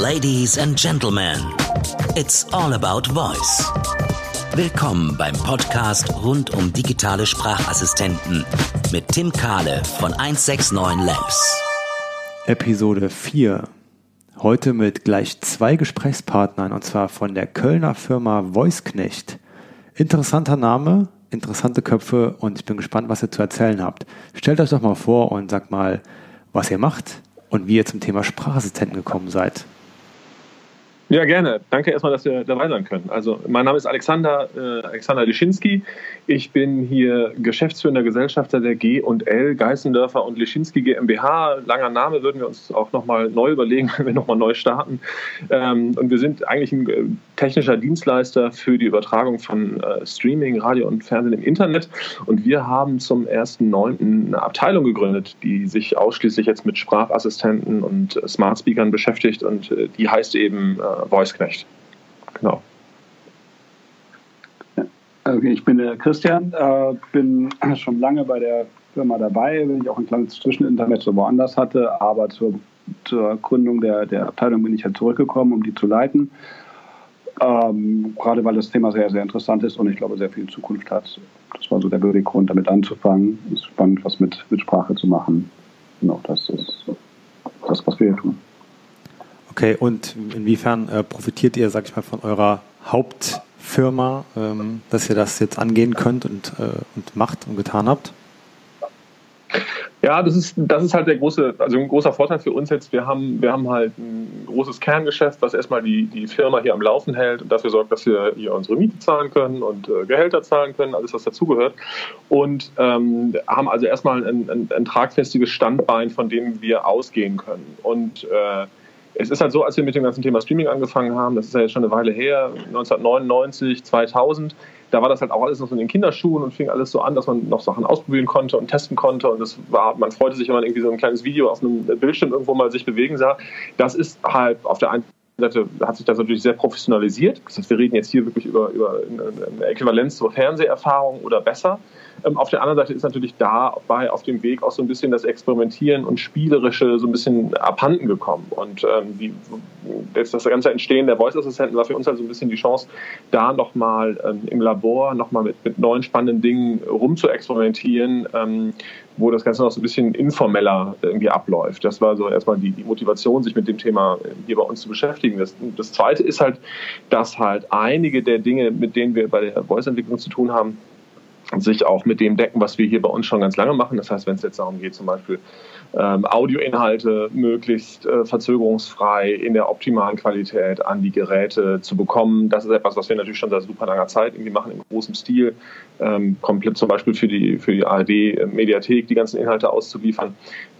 Ladies and Gentlemen, it's all about voice. Willkommen beim Podcast rund um digitale Sprachassistenten mit Tim Kahle von 169 Labs. Episode 4. Heute mit gleich zwei Gesprächspartnern und zwar von der Kölner Firma Voiceknecht. Interessanter Name, interessante Köpfe und ich bin gespannt, was ihr zu erzählen habt. Stellt euch doch mal vor und sagt mal, was ihr macht und wie ihr zum Thema Sprachassistenten gekommen seid. Ja, gerne. Danke erstmal, dass wir dabei sein können. Also, mein Name ist Alexander, äh, Alexander Lischinski. Ich bin hier geschäftsführender Gesellschafter der G&L, Geißendörfer und Lischinski GmbH. Langer Name würden wir uns auch nochmal neu überlegen, wenn wir nochmal neu starten. Ähm, und wir sind eigentlich ein äh, technischer Dienstleister für die Übertragung von äh, Streaming, Radio und Fernsehen im Internet. Und wir haben zum 1.9. eine Abteilung gegründet, die sich ausschließlich jetzt mit Sprachassistenten und äh, Smart Speakern beschäftigt. Und äh, die heißt eben äh, Voiceknecht. Genau. Okay, ich bin der Christian, äh, bin schon lange bei der Firma dabei, wenn ich auch ein kleines Zwischeninternet so woanders hatte, aber zur, zur Gründung der, der Abteilung bin ich halt zurückgekommen, um die zu leiten. Ähm, gerade weil das Thema sehr, sehr interessant ist und ich glaube, sehr viel Zukunft hat. Das war so der Beweggrund, damit anzufangen. Es ist spannend, was mit, mit Sprache zu machen. Genau, das ist das, was wir hier tun. Okay, und inwiefern äh, profitiert ihr, sag ich mal, von eurer Hauptfirma, ähm, dass ihr das jetzt angehen könnt und, äh, und macht und getan habt? Ja, das ist, das ist halt der große, also ein großer Vorteil für uns jetzt. Wir haben, wir haben halt ein großes Kerngeschäft, was erstmal die, die Firma hier am Laufen hält und dafür sorgt, dass wir hier unsere Miete zahlen können und äh, Gehälter zahlen können, alles was dazugehört. Und ähm, haben also erstmal ein, ein, ein tragfestiges Standbein, von dem wir ausgehen können. Und äh, es ist halt so, als wir mit dem ganzen Thema Streaming angefangen haben, das ist ja jetzt schon eine Weile her, 1999, 2000, da war das halt auch alles noch so in den Kinderschuhen und fing alles so an, dass man noch Sachen ausprobieren konnte und testen konnte und das war, man freute sich, wenn man irgendwie so ein kleines Video auf einem Bildschirm irgendwo mal sich bewegen sah. Das ist halt auf der einen Seite hat sich das natürlich sehr professionalisiert. Das heißt, wir reden jetzt hier wirklich über, über eine Äquivalenz zur Fernseherfahrung oder besser. Ähm, auf der anderen Seite ist natürlich dabei auf dem Weg auch so ein bisschen das Experimentieren und Spielerische so ein bisschen abhanden gekommen. Und ähm, die, das, das ganze Entstehen der Voice-Assistenten war für uns halt so ein bisschen die Chance, da nochmal ähm, im Labor nochmal mit, mit neuen spannenden Dingen rumzuexperimentieren, ähm, wo das Ganze noch so ein bisschen informeller irgendwie abläuft. Das war so erstmal die, die Motivation, sich mit dem Thema hier bei uns zu beschäftigen. Das, das Zweite ist halt, dass halt einige der Dinge, mit denen wir bei der Voice-Entwicklung zu tun haben, sich auch mit dem decken, was wir hier bei uns schon ganz lange machen. Das heißt, wenn es jetzt darum geht, zum Beispiel ähm, Audioinhalte möglichst äh, verzögerungsfrei in der optimalen Qualität an die Geräte zu bekommen. Das ist etwas, was wir natürlich schon seit super langer Zeit irgendwie machen, im großen Stil. Ähm, komplett zum Beispiel für die, für die ARD-Mediathek die ganzen Inhalte auszuliefern.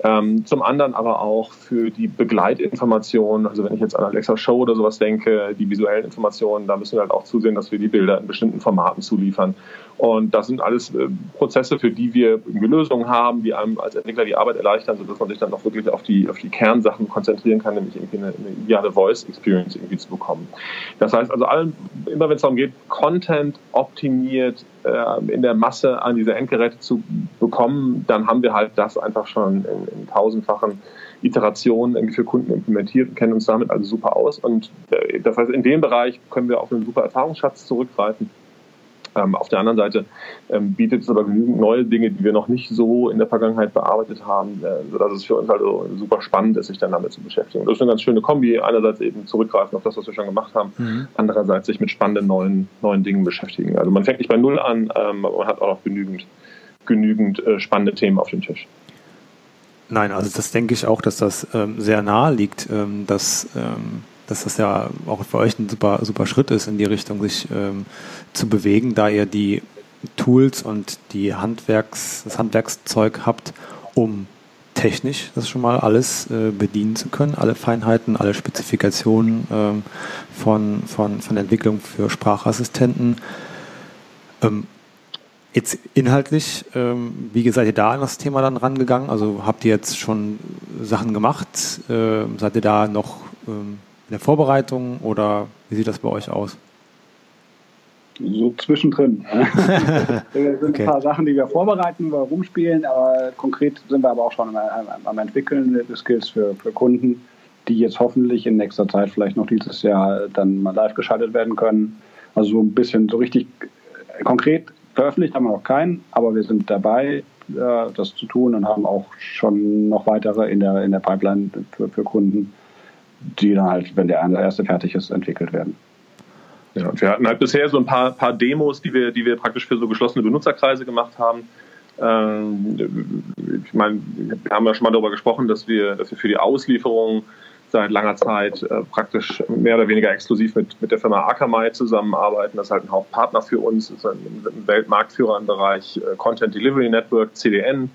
Ähm, zum anderen aber auch für die Begleitinformationen. Also wenn ich jetzt an Alexa Show oder sowas denke, die visuellen Informationen, da müssen wir halt auch zusehen, dass wir die Bilder in bestimmten Formaten zuliefern. Und das sind alles äh, Prozesse, für die wir Lösungen haben, die einem als Entwickler die Arbeit erleichtern, sodass man sich dann auch wirklich auf die, auf die Kernsachen konzentrieren kann, nämlich irgendwie eine, eine ideale Voice-Experience irgendwie zu bekommen. Das heißt also, allen, immer wenn es darum geht, Content optimiert äh, in der Masse an diese Endgeräte zu bekommen, dann haben wir halt das einfach schon in, in tausendfachen Iterationen irgendwie für Kunden implementiert und kennen uns damit also super aus. Und äh, das heißt, in dem Bereich können wir auf einen super Erfahrungsschatz zurückgreifen ähm, auf der anderen Seite ähm, bietet es aber genügend neue Dinge, die wir noch nicht so in der Vergangenheit bearbeitet haben, äh, sodass es für uns also super spannend ist, sich dann damit zu beschäftigen. das ist eine ganz schöne Kombi. Einerseits eben zurückgreifen auf das, was wir schon gemacht haben, mhm. andererseits sich mit spannenden neuen, neuen Dingen beschäftigen. Also man fängt nicht bei Null an, ähm, aber man hat auch noch genügend, genügend äh, spannende Themen auf dem Tisch. Nein, also das denke ich auch, dass das ähm, sehr nahe liegt, ähm, dass ähm, dass das ja auch für euch ein super, super Schritt ist, in die Richtung sich ähm, zu bewegen, da ihr die Tools und die Handwerks, das Handwerkszeug habt, um technisch das schon mal alles äh, bedienen zu können, alle Feinheiten, alle Spezifikationen ähm, von, von, von Entwicklung für Sprachassistenten. Ähm, jetzt inhaltlich, ähm, wie seid ihr da an das Thema dann rangegangen? Also habt ihr jetzt schon Sachen gemacht? Äh, seid ihr da noch ähm, in der Vorbereitung oder wie sieht das bei euch aus? So zwischendrin. es sind okay. ein paar Sachen, die wir vorbereiten, wir rumspielen, aber konkret sind wir aber auch schon am, am entwickeln, die Skills für, für Kunden, die jetzt hoffentlich in nächster Zeit vielleicht noch dieses Jahr dann mal live geschaltet werden können. Also so ein bisschen so richtig konkret veröffentlicht haben wir noch keinen, aber wir sind dabei, äh, das zu tun und haben auch schon noch weitere in der, in der Pipeline für, für Kunden, die dann halt, wenn der erste fertig ist, entwickelt werden. Ja, und wir hatten halt bisher so ein paar, paar Demos, die wir, die wir praktisch für so geschlossene Benutzerkreise gemacht haben. Ähm, ich meine, wir haben ja schon mal darüber gesprochen, dass wir, dass wir für die Auslieferung seit langer Zeit äh, praktisch mehr oder weniger exklusiv mit, mit der Firma Akamai zusammenarbeiten. Das ist halt ein Hauptpartner für uns, ist ein, Weltmarktführer im Bereich äh, Content Delivery Network, CDN.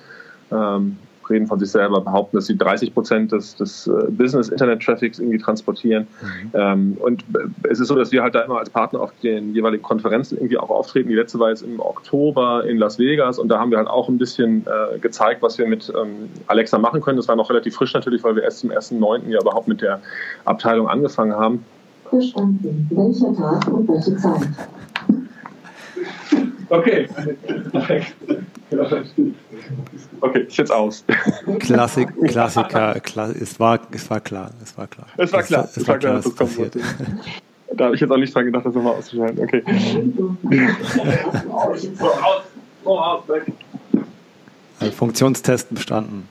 Ähm, reden von sich selber, behaupten, dass sie 30 Prozent des, des äh, Business-Internet-Traffics irgendwie transportieren. Mhm. Ähm, und es ist so, dass wir halt da immer als Partner auf den jeweiligen Konferenzen irgendwie auch auftreten. Die letzte war jetzt im Oktober in Las Vegas und da haben wir halt auch ein bisschen äh, gezeigt, was wir mit ähm, Alexa machen können. Das war noch relativ frisch natürlich, weil wir erst zum 1.9. ja überhaupt mit der Abteilung angefangen haben. Verstanden. Welcher Tag und welche Zeit? Okay. Okay, ist jetzt aus. Klassik, Klassiker, Kla es, war, es war klar, es war klar. Es war klar, es, es war klar, dass das passiert. Da habe ich jetzt auch nicht dran gedacht, das nochmal auszuschalten. Okay. also Funktionstest bestanden.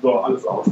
So, alles aus.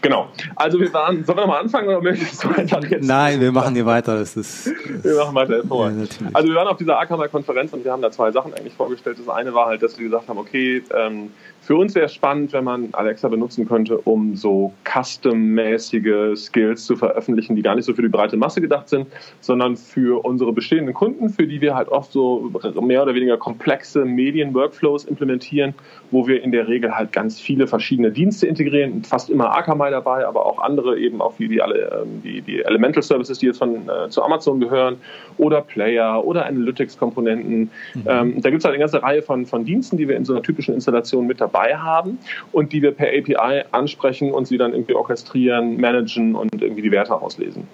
Genau. Also wir waren, sollen wir nochmal anfangen oder möchtest du einfach jetzt? Nein, wir machen hier weiter. Das ist, das wir machen weiter. Ja, also wir waren auf dieser Akamai-Konferenz und wir haben da zwei Sachen eigentlich vorgestellt. Das eine war halt, dass wir gesagt haben, okay, ähm, für uns wäre es spannend, wenn man Alexa benutzen könnte, um so custom-mäßige Skills zu veröffentlichen, die gar nicht so für die breite Masse gedacht sind, sondern für unsere bestehenden Kunden, für die wir halt oft so mehr oder weniger komplexe Medien-Workflows implementieren, wo wir in der Regel halt ganz viele verschiedene Dienste integrieren, fast immer Akamai dabei, aber auch andere eben auch wie die, alle, ähm, die, die Elemental Services, die jetzt von, äh, zu Amazon gehören, oder Player oder Analytics-Komponenten. Mhm. Ähm, da gibt es halt eine ganze Reihe von, von Diensten, die wir in so einer typischen Installation mit dabei dabei haben und die wir per API ansprechen und sie dann irgendwie orchestrieren, managen und irgendwie die Werte auslesen.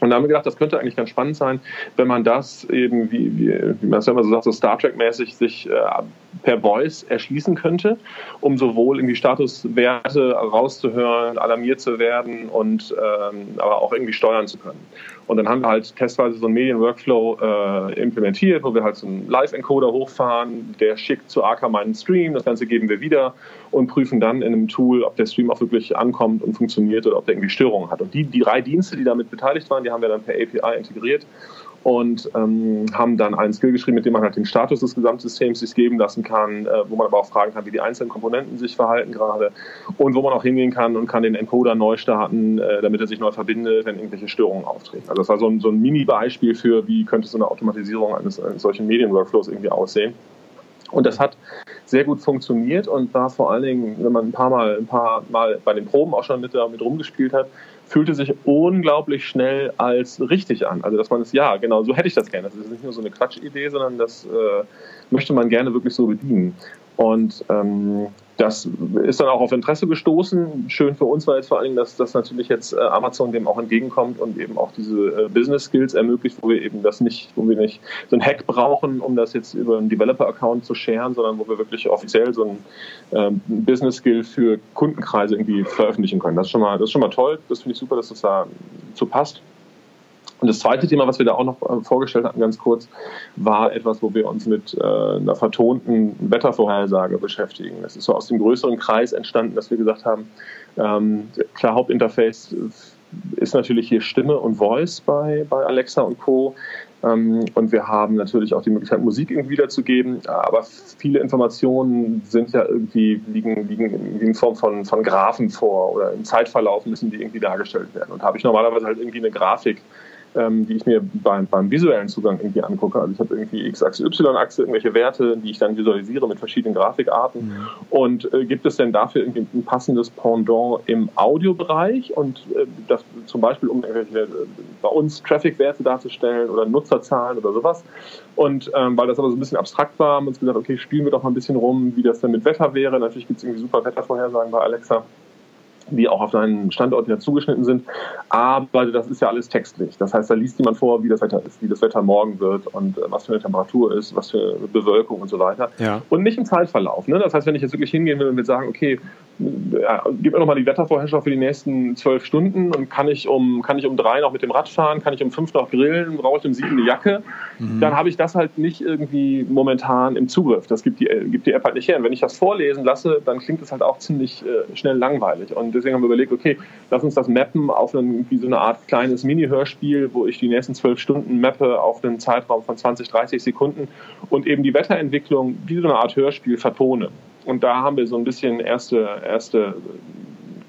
Und da haben wir gedacht, das könnte eigentlich ganz spannend sein, wenn man das eben, wie, wie, wie man es immer so sagt, so Star Trek-mäßig sich äh, per Voice erschließen könnte, um sowohl irgendwie Statuswerte rauszuhören, alarmiert zu werden und ähm, aber auch irgendwie steuern zu können. Und dann haben wir halt testweise so einen Medien-Workflow äh, implementiert, wo wir halt so einen Live-Encoder hochfahren, der schickt zu Akamai einen Stream, das Ganze geben wir wieder und prüfen dann in einem Tool, ob der Stream auch wirklich ankommt und funktioniert oder ob der irgendwie Störungen hat. Und die, die drei Dienste, die damit beteiligt waren, die haben wir dann per API integriert und ähm, haben dann einen Skill geschrieben, mit dem man halt den Status des Gesamtsystems sich geben lassen kann, äh, wo man aber auch fragen kann, wie die einzelnen Komponenten sich verhalten gerade und wo man auch hingehen kann und kann den Encoder neu starten, äh, damit er sich neu verbindet, wenn irgendwelche Störungen auftreten. Also das war so ein, so ein Mini-Beispiel für, wie könnte so eine Automatisierung eines, eines solchen Medien-Workflows irgendwie aussehen. Und das hat sehr gut funktioniert und war vor allen Dingen, wenn man ein paar Mal, ein paar Mal bei den Proben auch schon mit, mit rumgespielt hat, fühlte sich unglaublich schnell als richtig an. Also dass man es, ja, genau, so hätte ich das gerne. Das ist nicht nur so eine Quatschidee, sondern das äh, möchte man gerne wirklich so bedienen. Und ähm, das ist dann auch auf Interesse gestoßen. Schön für uns war jetzt vor allen Dingen, dass, dass natürlich jetzt äh, Amazon dem auch entgegenkommt und eben auch diese äh, Business Skills ermöglicht, wo wir eben das nicht, wo wir nicht so ein Hack brauchen, um das jetzt über einen Developer-Account zu sharen, sondern wo wir wirklich offiziell so ein ähm, Business Skill für Kundenkreise irgendwie veröffentlichen können. Das ist schon mal, das ist schon mal toll. Das finde ich super, dass das da so passt. Und das zweite Thema, was wir da auch noch äh, vorgestellt hatten, ganz kurz, war etwas, wo wir uns mit äh, einer vertonten Wettervorhersage beschäftigen. Das ist so aus dem größeren Kreis entstanden, dass wir gesagt haben, ähm, klar, Hauptinterface ist natürlich hier Stimme und Voice bei, bei Alexa und Co. Ähm, und wir haben natürlich auch die Möglichkeit, Musik irgendwie wiederzugeben. Aber viele Informationen sind ja irgendwie, liegen, liegen in Form von, von Graphen vor oder im Zeitverlauf müssen die irgendwie dargestellt werden. Und habe ich normalerweise halt irgendwie eine Grafik, ähm, die ich mir beim, beim visuellen Zugang irgendwie angucke. Also ich habe irgendwie X-Achse, Y-Achse, irgendwelche Werte, die ich dann visualisiere mit verschiedenen Grafikarten. Mhm. Und äh, gibt es denn dafür irgendwie ein passendes Pendant im Audiobereich und äh, das zum Beispiel, um irgendwelche äh, bei uns Traffic-Werte darzustellen oder Nutzerzahlen oder sowas. Und ähm, weil das aber so ein bisschen abstrakt war, haben wir uns gesagt, okay, spielen wir doch mal ein bisschen rum, wie das denn mit Wetter wäre. Natürlich gibt es irgendwie super Wettervorhersagen bei Alexa die auch auf deinen Standort wieder zugeschnitten sind. Aber das ist ja alles textlich. Das heißt, da liest jemand vor, wie das Wetter ist, wie das Wetter morgen wird und äh, was für eine Temperatur ist, was für Bewölkung und so weiter. Ja. Und nicht im Zeitverlauf. Ne? Das heißt, wenn ich jetzt wirklich hingehen will und will sagen, okay, ja, gib mir nochmal die Wettervorherrschaft für die nächsten zwölf Stunden und kann ich um kann ich um drei noch mit dem Rad fahren, kann ich um fünf noch grillen, brauche ich um sieben eine Jacke, mhm. dann habe ich das halt nicht irgendwie momentan im Zugriff. Das gibt die, gibt die App halt nicht her. Und wenn ich das vorlesen lasse, dann klingt es halt auch ziemlich äh, schnell langweilig. Und deswegen haben wir überlegt, okay, lass uns das mappen auf einen, wie so eine Art kleines Mini-Hörspiel, wo ich die nächsten zwölf Stunden mappe auf einen Zeitraum von 20, 30 Sekunden und eben die Wetterentwicklung wie so eine Art Hörspiel vertone. Und da haben wir so ein bisschen erste, erste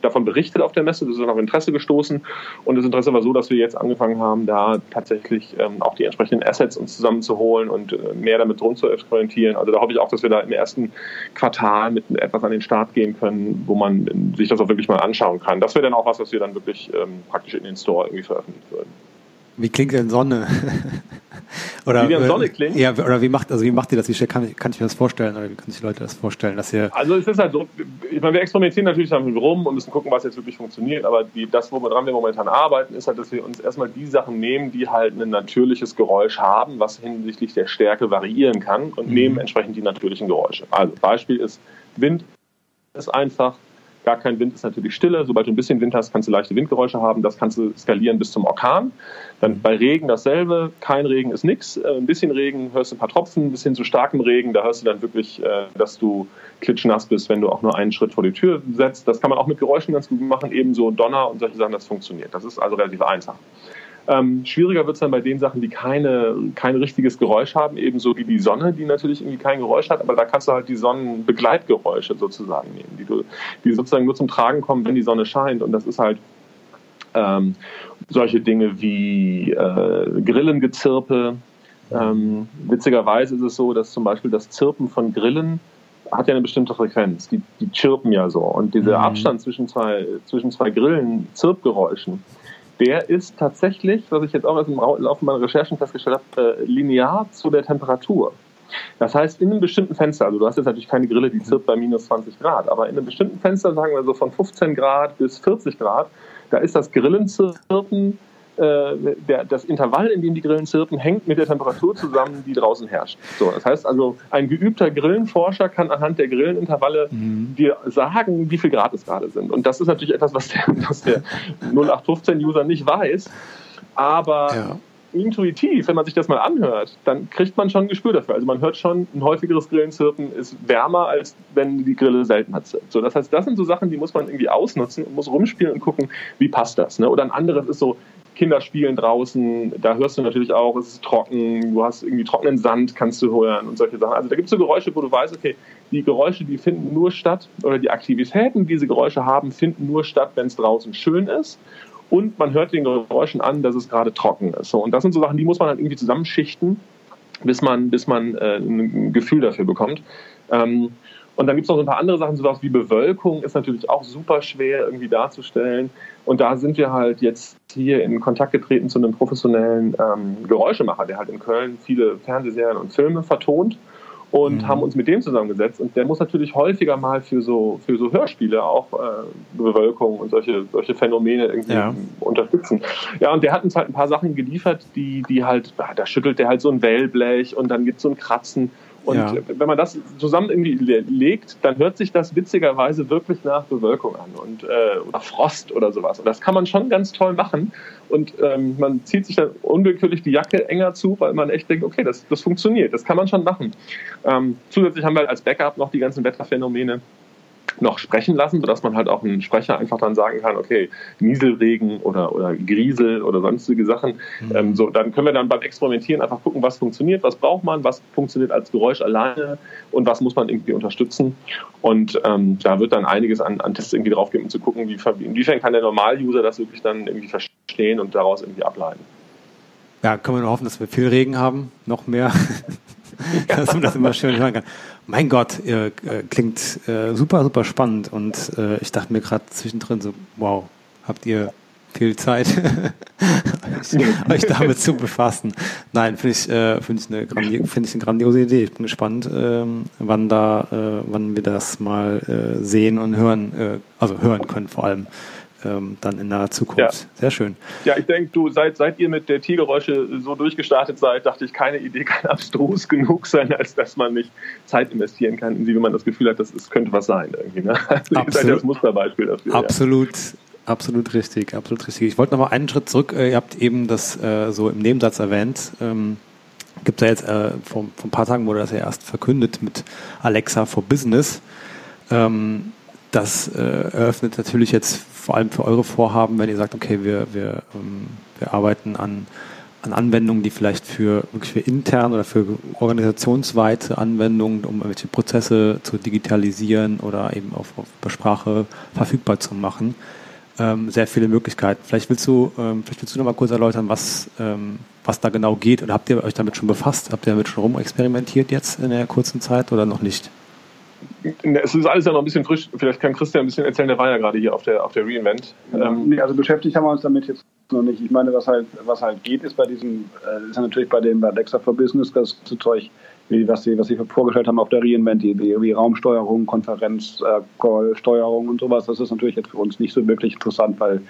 davon berichtet auf der Messe. Das ist auf Interesse gestoßen. Und das Interesse war so, dass wir jetzt angefangen haben, da tatsächlich ähm, auch die entsprechenden Assets uns zusammenzuholen und äh, mehr damit drum zu experimentieren. Also da hoffe ich auch, dass wir da im ersten Quartal mit etwas an den Start gehen können, wo man sich das auch wirklich mal anschauen kann. Das wäre dann auch was, was wir dann wirklich ähm, praktisch in den Store irgendwie veröffentlichen würden. Wie klingt denn Sonne? oder, wie denn Sonne klingt? Ja, oder wie macht, also wie macht ihr das? Wie kann, kann ich mir das vorstellen? Oder wie können sich Leute das vorstellen? Dass ihr also es ist halt so, ich meine, wir experimentieren natürlich damit rum und müssen gucken, was jetzt wirklich funktioniert, aber die, das, woran wir momentan arbeiten, ist halt, dass wir uns erstmal die Sachen nehmen, die halt ein natürliches Geräusch haben, was hinsichtlich der Stärke variieren kann und mhm. nehmen entsprechend die natürlichen Geräusche. Also Beispiel ist Wind ist einfach, Gar kein Wind ist natürlich Stille. Sobald du ein bisschen Wind hast, kannst du leichte Windgeräusche haben. Das kannst du skalieren bis zum Orkan. Dann bei Regen dasselbe. Kein Regen ist nichts. Äh, ein bisschen Regen hörst du ein paar Tropfen. Bis hin zu starkem Regen, da hörst du dann wirklich, äh, dass du klitschnass bist, wenn du auch nur einen Schritt vor die Tür setzt. Das kann man auch mit Geräuschen ganz gut machen. Ebenso Donner und solche Sachen, das funktioniert. Das ist also relativ einfach. Ähm, schwieriger wird es dann bei den Sachen, die keine, kein richtiges Geräusch haben, ebenso wie die Sonne, die natürlich irgendwie kein Geräusch hat, aber da kannst du halt die Sonnenbegleitgeräusche sozusagen nehmen, die, du, die sozusagen nur zum Tragen kommen, wenn die Sonne scheint. Und das ist halt ähm, solche Dinge wie äh, Grillengezirpe. Ähm, witzigerweise ist es so, dass zum Beispiel das Zirpen von Grillen hat ja eine bestimmte Frequenz. Die, die chirpen ja so. Und dieser mhm. Abstand zwischen zwei, zwischen zwei Grillen, Zirpgeräuschen, der ist tatsächlich, was ich jetzt auch im Laufe meiner Recherchen festgestellt habe, äh, linear zu der Temperatur. Das heißt, in einem bestimmten Fenster, also du hast jetzt natürlich keine Grille, die zirpt bei minus 20 Grad, aber in einem bestimmten Fenster, sagen wir so von 15 Grad bis 40 Grad, da ist das Grillenzirpen äh, der, das Intervall, in dem die Grillen zirpen, hängt mit der Temperatur zusammen, die draußen herrscht. So, das heißt also, ein geübter Grillenforscher kann anhand der Grillenintervalle mhm. dir sagen, wie viel Grad es gerade sind. Und das ist natürlich etwas, was der, was der 0815-User nicht weiß. Aber ja intuitiv, wenn man sich das mal anhört, dann kriegt man schon ein Gespür dafür. Also man hört schon, ein häufigeres Grillenzirpen ist wärmer, als wenn die Grille seltener zirpt. So, das heißt, das sind so Sachen, die muss man irgendwie ausnutzen und muss rumspielen und gucken, wie passt das. Ne? Oder ein anderes ist so, Kinder spielen draußen, da hörst du natürlich auch, es ist trocken, du hast irgendwie trockenen Sand, kannst du hören und solche Sachen. Also da gibt es so Geräusche, wo du weißt, okay, die Geräusche, die finden nur statt, oder die Aktivitäten, die diese Geräusche haben, finden nur statt, wenn es draußen schön ist. Und man hört den Geräuschen an, dass es gerade trocken ist. So, und das sind so Sachen, die muss man halt irgendwie zusammenschichten, bis man, bis man äh, ein Gefühl dafür bekommt. Ähm, und dann gibt es noch so ein paar andere Sachen, sowas wie Bewölkung ist natürlich auch super schwer irgendwie darzustellen. Und da sind wir halt jetzt hier in Kontakt getreten zu einem professionellen ähm, Geräuschemacher, der halt in Köln viele Fernsehserien und Filme vertont und mhm. haben uns mit dem zusammengesetzt. Und der muss natürlich häufiger mal für so, für so Hörspiele auch äh, Bewölkung und solche, solche Phänomene irgendwie ja. unterstützen. Ja, und der hat uns halt ein paar Sachen geliefert, die, die halt, da schüttelt der halt so ein Wellblech und dann gibt es so ein Kratzen. Und ja. wenn man das zusammen irgendwie legt, dann hört sich das witzigerweise wirklich nach Bewölkung an und äh, oder Frost oder sowas. Und das kann man schon ganz toll machen. Und ähm, man zieht sich dann unwillkürlich die Jacke enger zu, weil man echt denkt, okay, das, das funktioniert, das kann man schon machen. Ähm, zusätzlich haben wir als Backup noch die ganzen Wetterphänomene noch sprechen lassen, sodass man halt auch einen Sprecher einfach dann sagen kann, okay, Nieselregen oder, oder Griesel oder sonstige Sachen. Mhm. Ähm, so, dann können wir dann beim Experimentieren einfach gucken, was funktioniert, was braucht man, was funktioniert als Geräusch alleine und was muss man irgendwie unterstützen. Und ähm, da wird dann einiges an, an Tests irgendwie drauf geben, um zu gucken, wie, inwiefern kann der Normal-User das wirklich dann irgendwie verstehen und daraus irgendwie ableiten. Ja, können wir nur hoffen, dass wir viel Regen haben, noch mehr, dass man das immer schön hören kann. Mein Gott, äh, klingt äh, super, super spannend und äh, ich dachte mir gerade zwischendrin so, wow, habt ihr viel Zeit, euch damit zu befassen. Nein, finde ich, äh, finde ich, eine find ich eine grandiose Idee. Ich bin gespannt, ähm, wann da, äh, wann wir das mal äh, sehen und hören, äh, also hören können vor allem. Ähm, dann in naher Zukunft. Ja. Sehr schön. Ja, ich denke, du, seit, seit ihr mit der Tiergeräusche so durchgestartet seid, dachte ich, keine Idee kann abstrus genug sein, als dass man nicht Zeit investieren kann, in sie, wenn man das Gefühl hat, das, das könnte was sein. Irgendwie, ne? Also absolut, ihr seid das Musterbeispiel dafür. Absolut. Ja. Absolut richtig, absolut richtig. Ich wollte noch mal einen Schritt zurück. Äh, ihr habt eben das äh, so im Nebensatz erwähnt. Ähm, gibt es ja jetzt äh, vor, vor, ein paar Tagen wurde das ja erst verkündet mit Alexa for Business. Ähm, das äh, eröffnet natürlich jetzt vor allem für eure Vorhaben, wenn ihr sagt, okay, wir, wir, ähm, wir arbeiten an, an Anwendungen, die vielleicht für wirklich für intern oder für organisationsweite Anwendungen, um irgendwelche Prozesse zu digitalisieren oder eben auf, auf Sprache verfügbar zu machen, ähm, sehr viele Möglichkeiten. Vielleicht willst du, ähm, vielleicht willst du noch mal kurz erläutern, was, ähm, was da genau geht oder habt ihr euch damit schon befasst? Habt ihr damit schon rumexperimentiert jetzt in der kurzen Zeit oder noch nicht? Es ist alles ja noch ein bisschen frisch. Vielleicht kann Christian ein bisschen erzählen, der war ja gerade hier auf der, auf der Reinvent. Ähm nee, also beschäftigt haben wir uns damit jetzt noch nicht. Ich meine, was halt, was halt geht, ist bei diesem, äh, ist ja natürlich bei dem bei Alexa for Business das Zeug, wie, was sie, was sie vorgestellt haben auf der Reinvent, wie, wie Raumsteuerung, Konferenzsteuerung äh, und sowas. Das ist natürlich jetzt für uns nicht so wirklich interessant, weil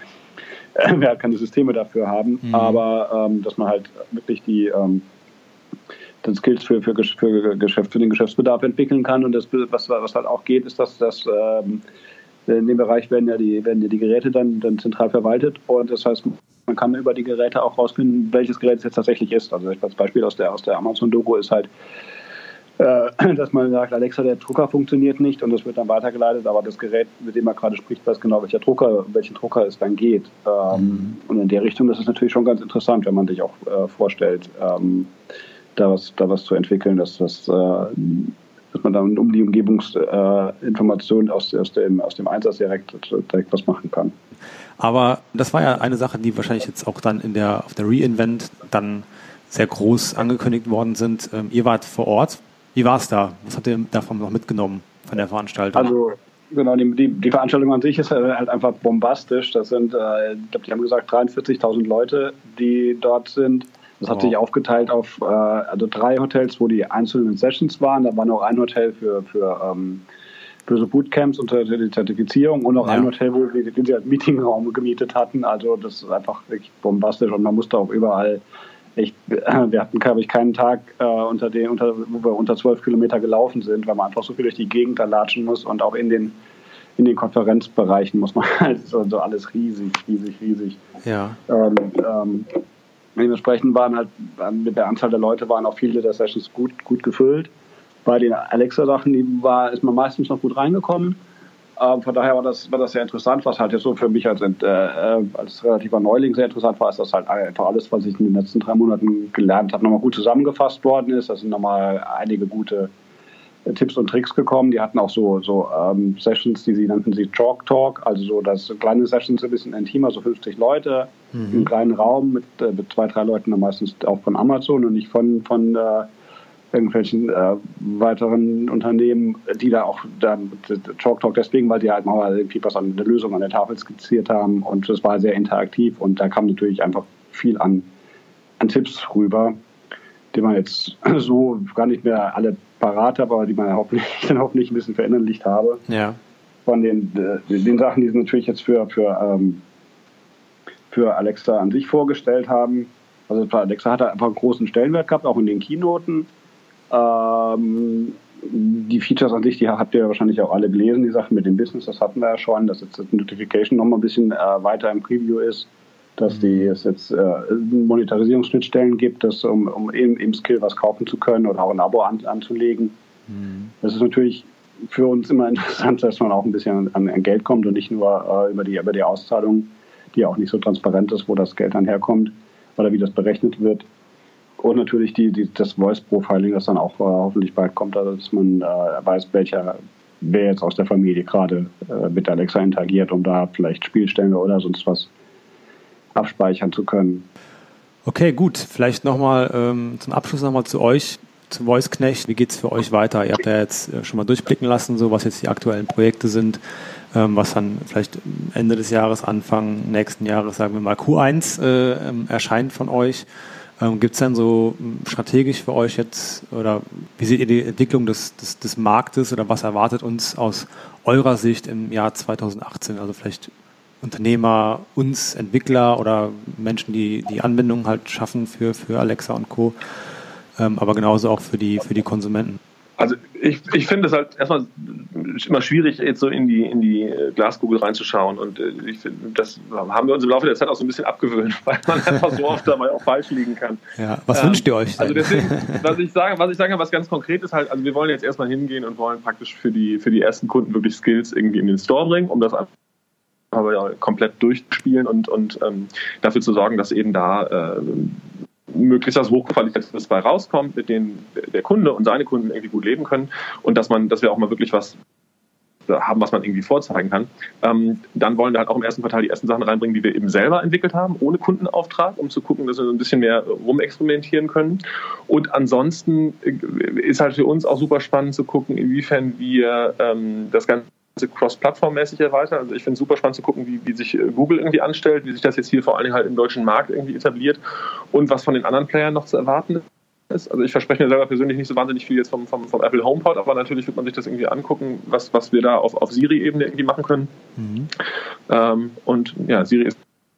äh, wir halt keine Systeme dafür haben. Mhm. Aber ähm, dass man halt wirklich die ähm, dann Skills für, für, für, Geschäft, für den Geschäftsbedarf entwickeln kann. Und das, was, was halt auch geht, ist, dass das ähm, in dem Bereich werden ja die, werden ja die Geräte dann, dann zentral verwaltet. Und das heißt, man kann über die Geräte auch rausfinden, welches Gerät es jetzt tatsächlich ist. Also das Beispiel aus der, aus der Amazon-Doku ist halt, äh, dass man sagt, Alexa, der Drucker funktioniert nicht und das wird dann weitergeleitet, aber das Gerät, mit dem man gerade spricht, weiß genau, welcher Drucker, welchen Drucker es dann geht. Ähm, mhm. Und in der Richtung, das ist natürlich schon ganz interessant, wenn man sich auch äh, vorstellt, ähm, da was, da was zu entwickeln, dass, das, äh, dass man dann um die Umgebungsinformation äh, aus, aus, dem, aus dem Einsatz direkt, direkt was machen kann. Aber das war ja eine Sache, die wahrscheinlich jetzt auch dann in der, auf der Reinvent dann sehr groß angekündigt worden sind. Ähm, ihr wart vor Ort. Wie war es da? Was habt ihr davon noch mitgenommen von der Veranstaltung? Also genau, die, die, die Veranstaltung an sich ist halt einfach bombastisch. Das sind, äh, ich glaube, die haben gesagt 43.000 Leute, die dort sind. Das hat sich aufgeteilt auf äh, also drei Hotels, wo die einzelnen Sessions waren. Da war noch ein Hotel für, für, ähm, für so Bootcamps und die Zertifizierung und noch ja. ein Hotel, wo sie, den sie als Meetingraum gemietet hatten. Also das ist einfach wirklich bombastisch und man musste auch überall echt, wir hatten, glaube ich, keinen Tag, äh, unter den, unter, wo wir unter zwölf Kilometer gelaufen sind, weil man einfach so viel durch die Gegend da latschen muss und auch in den, in den Konferenzbereichen muss man halt so, so alles riesig, riesig, riesig. Ja. Ähm, ähm, Dementsprechend waren halt mit der Anzahl der Leute waren auch viele der Sessions gut, gut gefüllt. Bei den Alexa-Sachen ist man meistens noch gut reingekommen. Ähm, von daher war das, war das sehr interessant, was halt jetzt so für mich als, äh, als relativer Neuling sehr interessant war, ist, dass halt einfach alles, was ich in den letzten drei Monaten gelernt habe, nochmal gut zusammengefasst worden ist. Da sind nochmal einige gute Tipps und Tricks gekommen. Die hatten auch so, so ähm, Sessions, die sie nannten sie Chalk Talk, also so das kleine Sessions ein bisschen intimer, so 50 Leute mhm. im kleinen Raum mit, äh, mit zwei, drei Leuten, dann meistens auch von Amazon und nicht von, von äh, irgendwelchen äh, weiteren Unternehmen, die da auch da Chalk Talk deswegen, weil die halt mal irgendwie was an der Lösung an der Tafel skizziert haben und das war sehr interaktiv und da kam natürlich einfach viel an, an Tipps rüber, die man jetzt so gar nicht mehr alle parat habe, aber die man hoffentlich, dann hoffentlich ein bisschen verinnerlicht habe. Ja. Von den, äh, den Sachen, die sie natürlich jetzt für, für, ähm, für Alexa an sich vorgestellt haben. Also Alexa hat einfach einen großen Stellenwert gehabt, auch in den Keynoten. Ähm, die Features an sich, die habt ihr wahrscheinlich auch alle gelesen, die Sachen mit dem Business, das hatten wir ja schon, dass jetzt das Notification nochmal ein bisschen äh, weiter im Preview ist dass die, es jetzt äh, Monetarisierungsschnittstellen gibt, dass, um, um im, im Skill was kaufen zu können oder auch ein Abo an, anzulegen. Mhm. Das ist natürlich für uns immer interessant, dass man auch ein bisschen an, an Geld kommt und nicht nur äh, über, die, über die Auszahlung, die auch nicht so transparent ist, wo das Geld dann herkommt oder wie das berechnet wird. Und natürlich die, die, das Voice-Profiling, das dann auch äh, hoffentlich bald kommt, also dass man äh, weiß, welcher, wer jetzt aus der Familie gerade äh, mit Alexa interagiert, um da vielleicht Spielstände oder sonst was abspeichern zu können. Okay, gut. Vielleicht nochmal ähm, zum Abschluss nochmal zu euch, zu VoiceKnecht. Wie geht es für euch weiter? Ihr habt ja jetzt äh, schon mal durchblicken lassen, so was jetzt die aktuellen Projekte sind, ähm, was dann vielleicht Ende des Jahres, Anfang nächsten Jahres, sagen wir mal Q1 äh, ähm, erscheint von euch. Ähm, Gibt es denn so ähm, strategisch für euch jetzt oder wie seht ihr die Entwicklung des, des, des Marktes oder was erwartet uns aus eurer Sicht im Jahr 2018? Also vielleicht Unternehmer, uns Entwickler oder Menschen, die die Anbindungen halt schaffen für, für Alexa und Co. Ähm, aber genauso auch für die, für die Konsumenten. Also ich, ich finde es halt erstmal immer schwierig, jetzt so in die, in die Glaskugel reinzuschauen. Und äh, ich find, das haben wir uns im Laufe der Zeit auch so ein bisschen abgewöhnt, weil man einfach so oft dabei auch falsch liegen kann. Ja, was ähm, wünscht ihr euch? Denn? Also deswegen, was ich sage, was ich sage, was ganz konkret ist halt, also wir wollen jetzt erstmal hingehen und wollen praktisch für die, für die ersten Kunden wirklich Skills irgendwie in den Store bringen, um das aber ja komplett durchspielen und, und ähm, dafür zu sorgen, dass eben da äh, möglichst was Hochqualitatives bei rauskommt, mit denen der Kunde und seine Kunden irgendwie gut leben können und dass man, dass wir auch mal wirklich was haben, was man irgendwie vorzeigen kann. Ähm, dann wollen wir halt auch im ersten Quartal die ersten Sachen reinbringen, die wir eben selber entwickelt haben, ohne Kundenauftrag, um zu gucken, dass wir so ein bisschen mehr rumexperimentieren können. Und ansonsten ist halt für uns auch super spannend zu gucken, inwiefern wir ähm, das Ganze cross-plattform-mäßig erweitern. Also ich finde es super spannend zu gucken, wie, wie sich äh, Google irgendwie anstellt, wie sich das jetzt hier vor allen Dingen halt im deutschen Markt irgendwie etabliert und was von den anderen Playern noch zu erwarten ist. Also ich verspreche mir selber persönlich nicht so wahnsinnig viel jetzt vom, vom, vom Apple HomePod, aber natürlich wird man sich das irgendwie angucken, was, was wir da auf, auf Siri-Ebene irgendwie machen können. Mhm. Ähm, und ja, Siri ist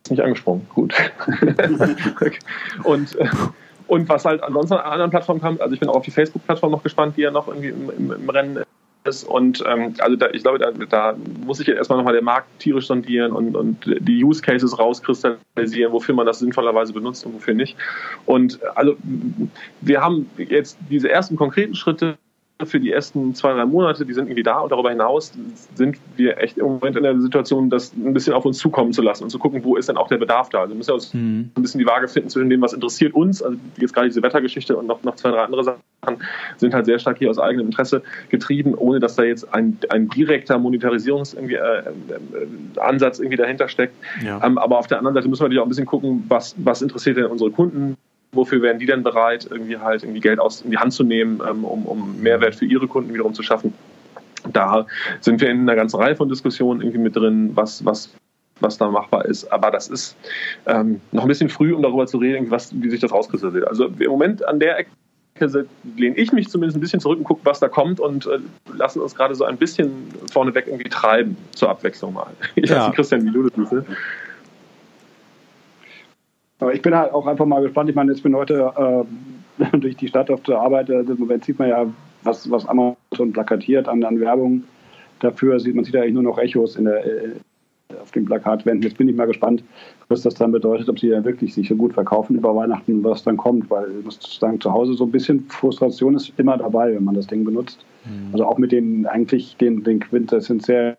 nicht angesprungen. Gut. und äh, und was halt ansonsten an anderen Plattformen kam, also ich bin auch auf die Facebook-Plattform noch gespannt, die ja noch irgendwie im, im, im Rennen ist ist. Und ähm, also da, ich glaube, da, da muss ich jetzt erstmal nochmal den Markt tierisch sondieren und, und die Use Cases rauskristallisieren, wofür man das sinnvollerweise benutzt und wofür nicht. Und also wir haben jetzt diese ersten konkreten Schritte für die ersten zwei, drei Monate, die sind irgendwie da und darüber hinaus sind wir echt im Moment in der Situation, das ein bisschen auf uns zukommen zu lassen und zu gucken, wo ist denn auch der Bedarf da. Also wir müssen wir uns mhm. ein bisschen die Waage finden zwischen dem, was interessiert uns, also jetzt gerade diese Wettergeschichte und noch, noch zwei, drei andere Sachen sind halt sehr stark hier aus eigenem Interesse getrieben, ohne dass da jetzt ein, ein direkter Monetarisierungsansatz irgendwie, äh, äh, irgendwie dahinter steckt. Ja. Ähm, aber auf der anderen Seite müssen wir natürlich auch ein bisschen gucken, was, was interessiert denn unsere Kunden, wofür wären die denn bereit, irgendwie halt irgendwie Geld aus in die Hand zu nehmen, ähm, um, um Mehrwert für ihre Kunden wiederum zu schaffen. Da sind wir in einer ganzen Reihe von Diskussionen irgendwie mit drin, was, was, was da machbar ist. Aber das ist ähm, noch ein bisschen früh, um darüber zu reden, was, wie sich das rauskristallisiert. Also im Moment an der Ecke lehne ich mich zumindest ein bisschen zurück und gucke, was da kommt und äh, lassen uns gerade so ein bisschen vorneweg irgendwie treiben, zur Abwechslung mal. Ich ja. Christian, wie du das. Aber ich bin halt auch einfach mal gespannt. Ich meine, ich bin heute äh, durch die Stadt auf der Arbeit. Also Im Moment sieht man ja, was, was Amazon plakatiert an, an Werbung dafür. Sieht, man sieht eigentlich nur noch Echos in der, äh, auf den Plakatwänden. Jetzt bin ich mal gespannt, was das dann bedeutet, ob sie ja wirklich sich so gut verkaufen über Weihnachten, was dann kommt. Weil ich muss sagen, zu Hause so ein bisschen Frustration ist immer dabei, wenn man das Ding benutzt. Mhm. Also auch mit den eigentlich den, den quintessentiellen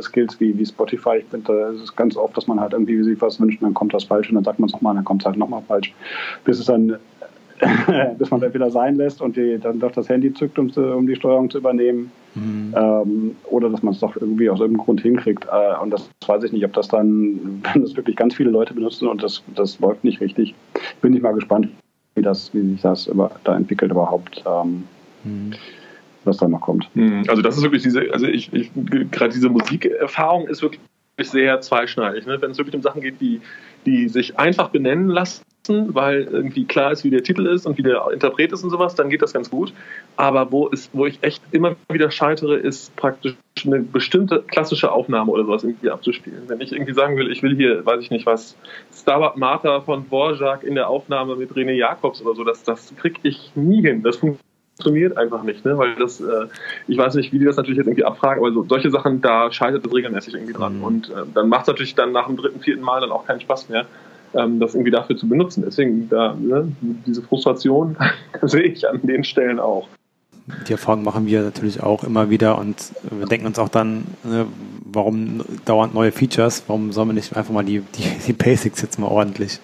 Skills wie, wie Spotify. Ich finde, es ist ganz oft, dass man halt irgendwie sich was wünscht und dann kommt das falsch und dann sagt man es nochmal, dann kommt es halt nochmal falsch. Bis es dann, bis man dann wieder sein lässt und die, dann doch das Handy zückt, um, um die Steuerung zu übernehmen. Mhm. Ähm, oder dass man es doch irgendwie aus irgendeinem Grund hinkriegt. Äh, und das weiß ich nicht, ob das dann, wenn das wirklich ganz viele Leute benutzen und das, das läuft nicht richtig, bin ich mal gespannt, wie, das, wie sich das über, da entwickelt überhaupt. Ähm, mhm was da noch kommt. Hm, also das ist wirklich diese, also ich, ich gerade diese Musikerfahrung ist wirklich sehr zweischneidig. Ne? Wenn es wirklich um Sachen geht, die, die sich einfach benennen lassen, weil irgendwie klar ist, wie der Titel ist und wie der Interpret ist und sowas, dann geht das ganz gut. Aber wo, ist, wo ich echt immer wieder scheitere, ist praktisch eine bestimmte klassische Aufnahme oder sowas irgendwie abzuspielen. Wenn ich irgendwie sagen will, ich will hier, weiß ich nicht was, Starbuck Martha von Borjak in der Aufnahme mit René Jacobs oder so, das, das kriege ich nie hin. Das funktioniert funktioniert einfach nicht, ne? weil das, äh, ich weiß nicht, wie die das natürlich jetzt irgendwie abfragen, aber so, solche Sachen, da scheitert es regelmäßig irgendwie dran. Mhm. Und äh, dann macht es natürlich dann nach dem dritten, vierten Mal dann auch keinen Spaß mehr, ähm, das irgendwie dafür zu benutzen. Deswegen, da, ne, diese Frustration sehe ich an den Stellen auch. Die Erfahrung machen wir natürlich auch immer wieder und wir denken uns auch dann, ne, warum dauernd neue Features, warum sollen wir nicht einfach mal die, die, die Basics jetzt mal ordentlich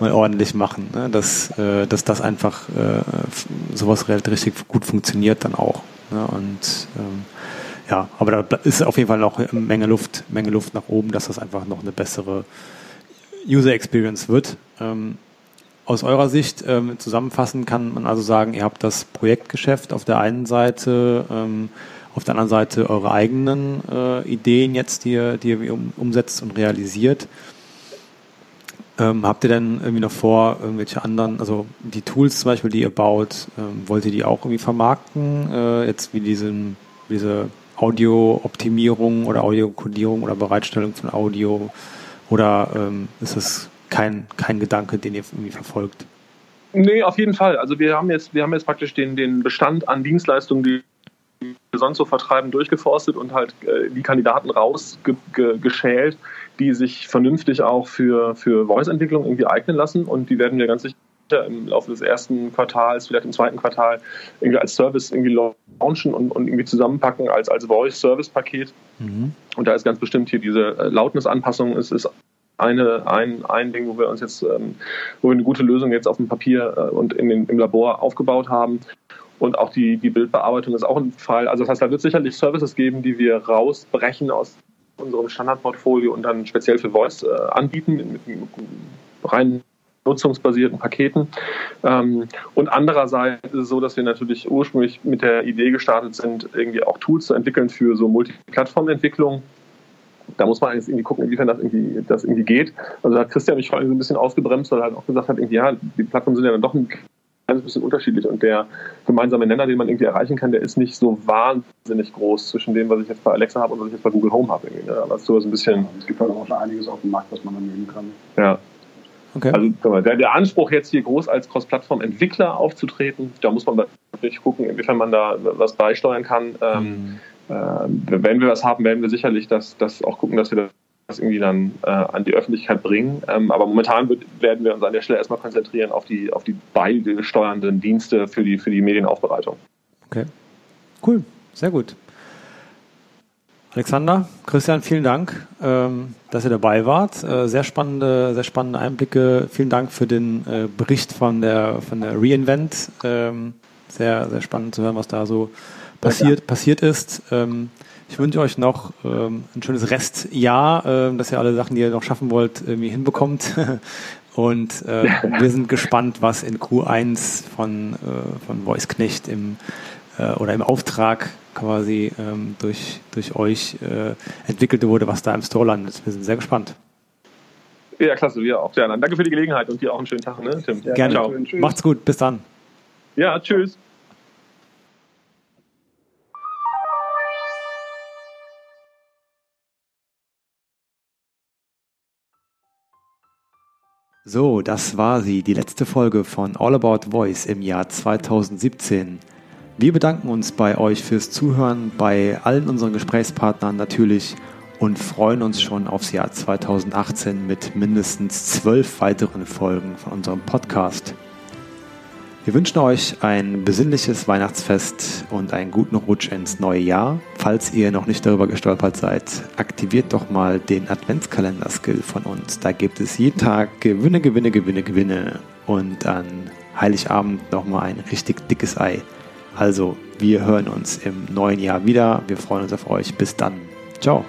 mal ordentlich machen, ne? dass, äh, dass das einfach äh, sowas richtig gut funktioniert dann auch. Ne? Und ähm, ja, aber da ist auf jeden Fall noch eine Menge Luft, Menge Luft nach oben, dass das einfach noch eine bessere User Experience wird. Ähm, aus eurer Sicht ähm, zusammenfassen kann man also sagen, ihr habt das Projektgeschäft auf der einen Seite, ähm, auf der anderen Seite eure eigenen äh, Ideen jetzt, die ihr, die ihr um, umsetzt und realisiert. Ähm, habt ihr denn irgendwie noch vor, irgendwelche anderen, also die Tools zum Beispiel, die ihr baut, ähm, wollt ihr die auch irgendwie vermarkten? Äh, jetzt wie diesen, diese Audio-Optimierung oder Audio-Codierung oder Bereitstellung von Audio? Oder ähm, ist das kein, kein Gedanke, den ihr irgendwie verfolgt? Nee, auf jeden Fall. Also wir haben jetzt, wir haben jetzt praktisch den, den Bestand an Dienstleistungen, die sonst so vertreiben, durchgeforstet und halt äh, die Kandidaten rausgeschält, die sich vernünftig auch für, für Voice-Entwicklung irgendwie eignen lassen. Und die werden wir ganz sicher im Laufe des ersten Quartals, vielleicht im zweiten Quartal, irgendwie als Service irgendwie launchen und, und irgendwie zusammenpacken als, als Voice-Service-Paket. Mhm. Und da ist ganz bestimmt hier diese äh, Lautnisanpassung, es ist eine, ein, ein Ding, wo wir uns jetzt, ähm, wo wir eine gute Lösung jetzt auf dem Papier äh, und in den, im Labor aufgebaut haben. Und auch die, die Bildbearbeitung ist auch ein Fall. Also das heißt, da wird sicherlich Services geben, die wir rausbrechen aus unserem Standardportfolio und dann speziell für Voice äh, anbieten mit, mit rein nutzungsbasierten Paketen. Ähm, und andererseits ist es so, dass wir natürlich ursprünglich mit der Idee gestartet sind, irgendwie auch Tools zu entwickeln für so Multiplattformentwicklung. Da muss man jetzt irgendwie gucken, inwiefern das irgendwie, das irgendwie geht. Also da hat Christian mich vor allem so ein bisschen ausgebremst, weil er halt auch gesagt hat, irgendwie, ja, die Plattformen sind ja dann doch ein kleines bisschen unterschiedlich und der gemeinsame Nenner, den man irgendwie erreichen kann, der ist nicht so wahnsinnig groß zwischen dem, was ich jetzt bei Alexa habe und was ich jetzt bei Google Home habe. Ne? Aber so ein bisschen. Es gibt halt auch schon einiges auf dem Markt, was man dann nehmen kann. Ja. Okay. Also der, der, Anspruch jetzt hier groß als Cross-Plattform-Entwickler aufzutreten, da muss man wirklich gucken, inwiefern man da was beisteuern kann. Ähm, mhm. äh, wenn wir was haben, werden wir sicherlich das, das auch gucken, dass wir das irgendwie dann äh, an die Öffentlichkeit bringen. Ähm, aber momentan wird, werden wir uns an der Stelle erstmal konzentrieren auf die, auf die beisteuernden Dienste für die, für die Medienaufbereitung. Okay. Cool, sehr gut. Alexander, Christian, vielen Dank, ähm, dass ihr dabei wart. Äh, sehr spannende, sehr spannende Einblicke. Vielen Dank für den äh, Bericht von der von der Reinvent. Ähm, sehr, sehr spannend zu hören, was da so passiert, passiert ist. Ähm, ich wünsche euch noch ein schönes Restjahr, dass ihr alle Sachen, die ihr noch schaffen wollt, irgendwie hinbekommt. Und äh, wir sind gespannt, was in Q1 von, äh, von Voice Knecht im, äh, oder im Auftrag quasi ähm, durch, durch euch äh, entwickelt wurde, was da im Store landet. Wir sind sehr gespannt. Ja, klasse, wir auch. Ja, dann danke für die Gelegenheit und dir auch einen schönen Tag, ne, Tim? Ja, Gerne. Ciao. Macht's gut, bis dann. Ja, tschüss. So, das war sie, die letzte Folge von All About Voice im Jahr 2017. Wir bedanken uns bei euch fürs Zuhören, bei allen unseren Gesprächspartnern natürlich und freuen uns schon aufs Jahr 2018 mit mindestens zwölf weiteren Folgen von unserem Podcast. Wir wünschen euch ein besinnliches Weihnachtsfest und einen guten Rutsch ins neue Jahr. Falls ihr noch nicht darüber gestolpert seid, aktiviert doch mal den Adventskalender-Skill von uns. Da gibt es jeden Tag Gewinne, Gewinne, Gewinne, Gewinne und an Heiligabend nochmal ein richtig dickes Ei. Also, wir hören uns im neuen Jahr wieder. Wir freuen uns auf euch. Bis dann. Ciao.